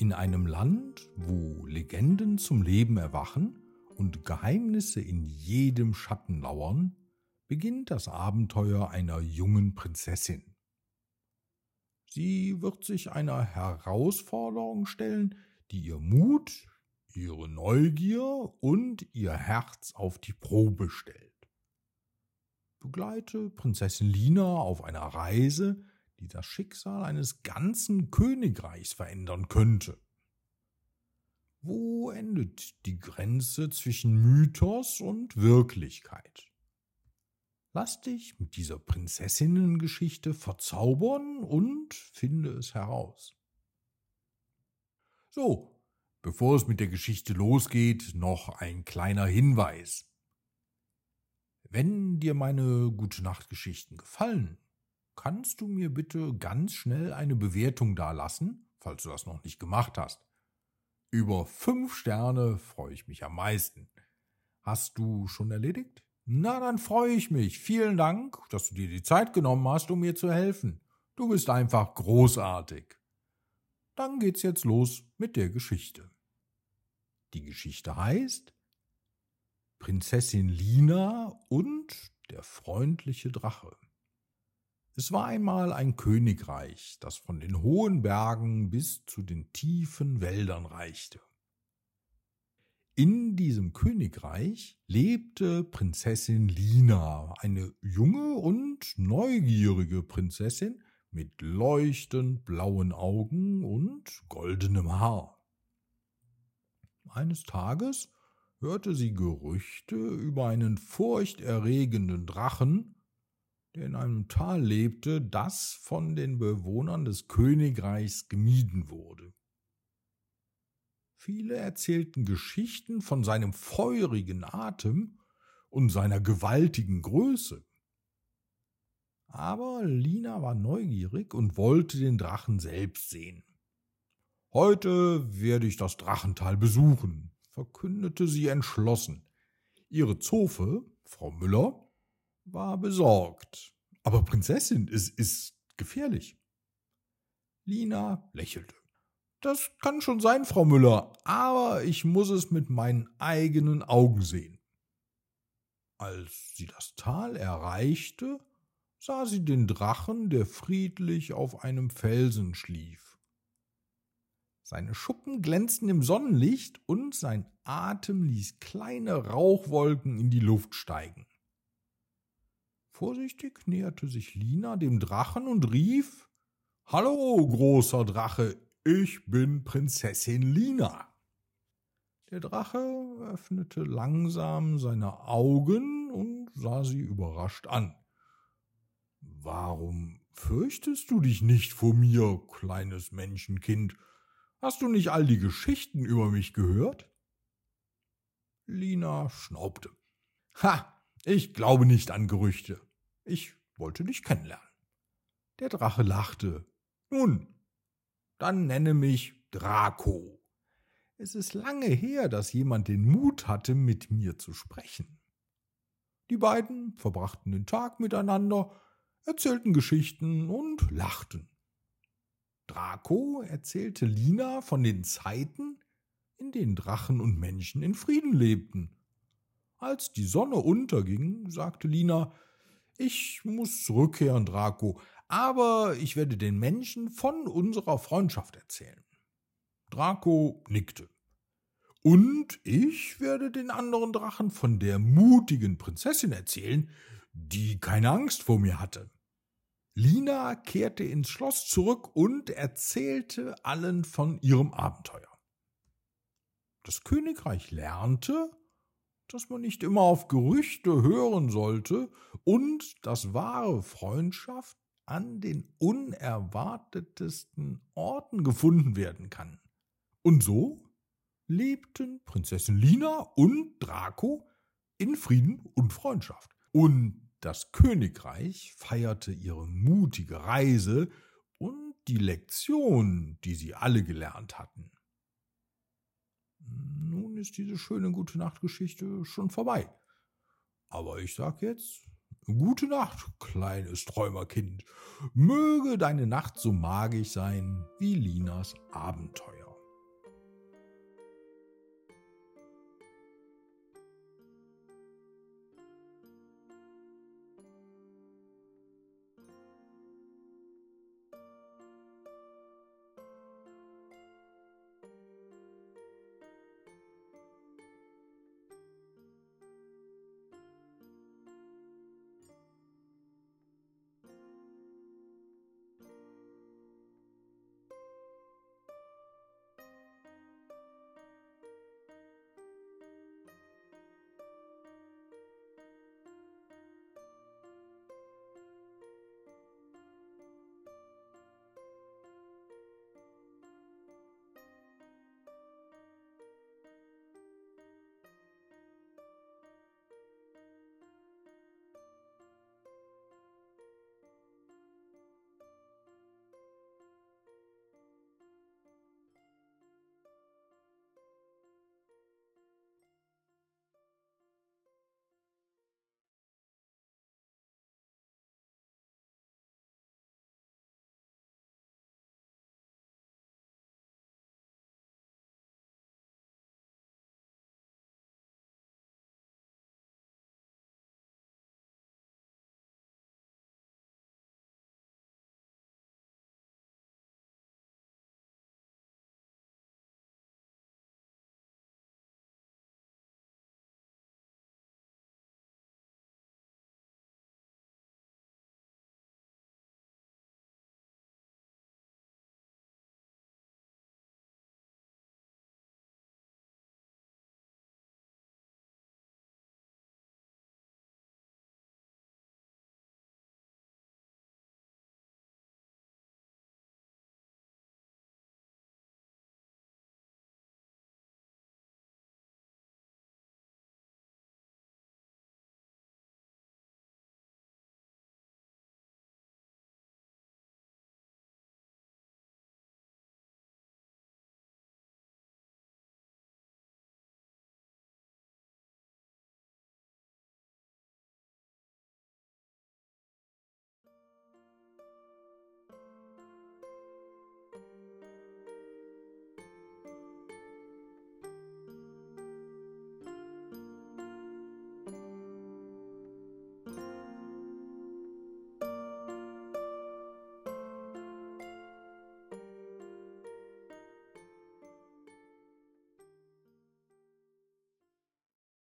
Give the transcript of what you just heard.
In einem Land, wo Legenden zum Leben erwachen und Geheimnisse in jedem Schatten lauern, beginnt das Abenteuer einer jungen Prinzessin. Sie wird sich einer Herausforderung stellen, die ihr Mut, ihre Neugier und ihr Herz auf die Probe stellt. Begleite Prinzessin Lina auf einer Reise, die das Schicksal eines ganzen Königreichs verändern könnte. Wo endet die Grenze zwischen Mythos und Wirklichkeit? Lass dich mit dieser Prinzessinnengeschichte verzaubern und finde es heraus. So, bevor es mit der Geschichte losgeht, noch ein kleiner Hinweis. Wenn dir meine Gute Nacht Geschichten gefallen, kannst du mir bitte ganz schnell eine Bewertung dalassen, falls du das noch nicht gemacht hast. Über fünf Sterne freue ich mich am meisten. Hast du schon erledigt? Na, dann freue ich mich. Vielen Dank, dass du dir die Zeit genommen hast, um mir zu helfen. Du bist einfach großartig. Dann geht's jetzt los mit der Geschichte. Die Geschichte heißt Prinzessin Lina und der freundliche Drache. Es war einmal ein Königreich, das von den hohen Bergen bis zu den tiefen Wäldern reichte. In diesem Königreich lebte Prinzessin Lina, eine junge und neugierige Prinzessin mit leuchtend blauen Augen und goldenem Haar. Eines Tages hörte sie Gerüchte über einen furchterregenden Drachen, der in einem Tal lebte, das von den Bewohnern des Königreichs gemieden wurde. Viele erzählten Geschichten von seinem feurigen Atem und seiner gewaltigen Größe. Aber Lina war neugierig und wollte den Drachen selbst sehen. Heute werde ich das Drachental besuchen, verkündete sie entschlossen. Ihre Zofe, Frau Müller, war besorgt. Aber Prinzessin, es ist gefährlich. Lina lächelte. Das kann schon sein, Frau Müller, aber ich muss es mit meinen eigenen Augen sehen. Als sie das Tal erreichte, sah sie den Drachen, der friedlich auf einem Felsen schlief. Seine Schuppen glänzten im Sonnenlicht und sein Atem ließ kleine Rauchwolken in die Luft steigen. Vorsichtig näherte sich Lina dem Drachen und rief Hallo, großer Drache, ich bin Prinzessin Lina. Der Drache öffnete langsam seine Augen und sah sie überrascht an. Warum fürchtest du dich nicht vor mir, kleines Menschenkind? Hast du nicht all die Geschichten über mich gehört? Lina schnaubte. Ha, ich glaube nicht an Gerüchte. Ich wollte dich kennenlernen. Der Drache lachte. Nun, dann nenne mich Draco. Es ist lange her, dass jemand den Mut hatte, mit mir zu sprechen. Die beiden verbrachten den Tag miteinander, erzählten Geschichten und lachten. Draco erzählte Lina von den Zeiten, in denen Drachen und Menschen in Frieden lebten. Als die Sonne unterging, sagte Lina, ich muss zurückkehren, Draco, aber ich werde den Menschen von unserer Freundschaft erzählen. Draco nickte. Und ich werde den anderen Drachen von der mutigen Prinzessin erzählen, die keine Angst vor mir hatte. Lina kehrte ins Schloss zurück und erzählte allen von ihrem Abenteuer. Das Königreich lernte, dass man nicht immer auf Gerüchte hören sollte und dass wahre Freundschaft an den unerwartetesten Orten gefunden werden kann. Und so lebten Prinzessin Lina und Draco in Frieden und Freundschaft. Und das Königreich feierte ihre mutige Reise und die Lektion, die sie alle gelernt hatten ist diese schöne gute Nachtgeschichte schon vorbei. Aber ich sag jetzt, gute Nacht, kleines Träumerkind. Möge deine Nacht so magisch sein wie Linas Abenteuer.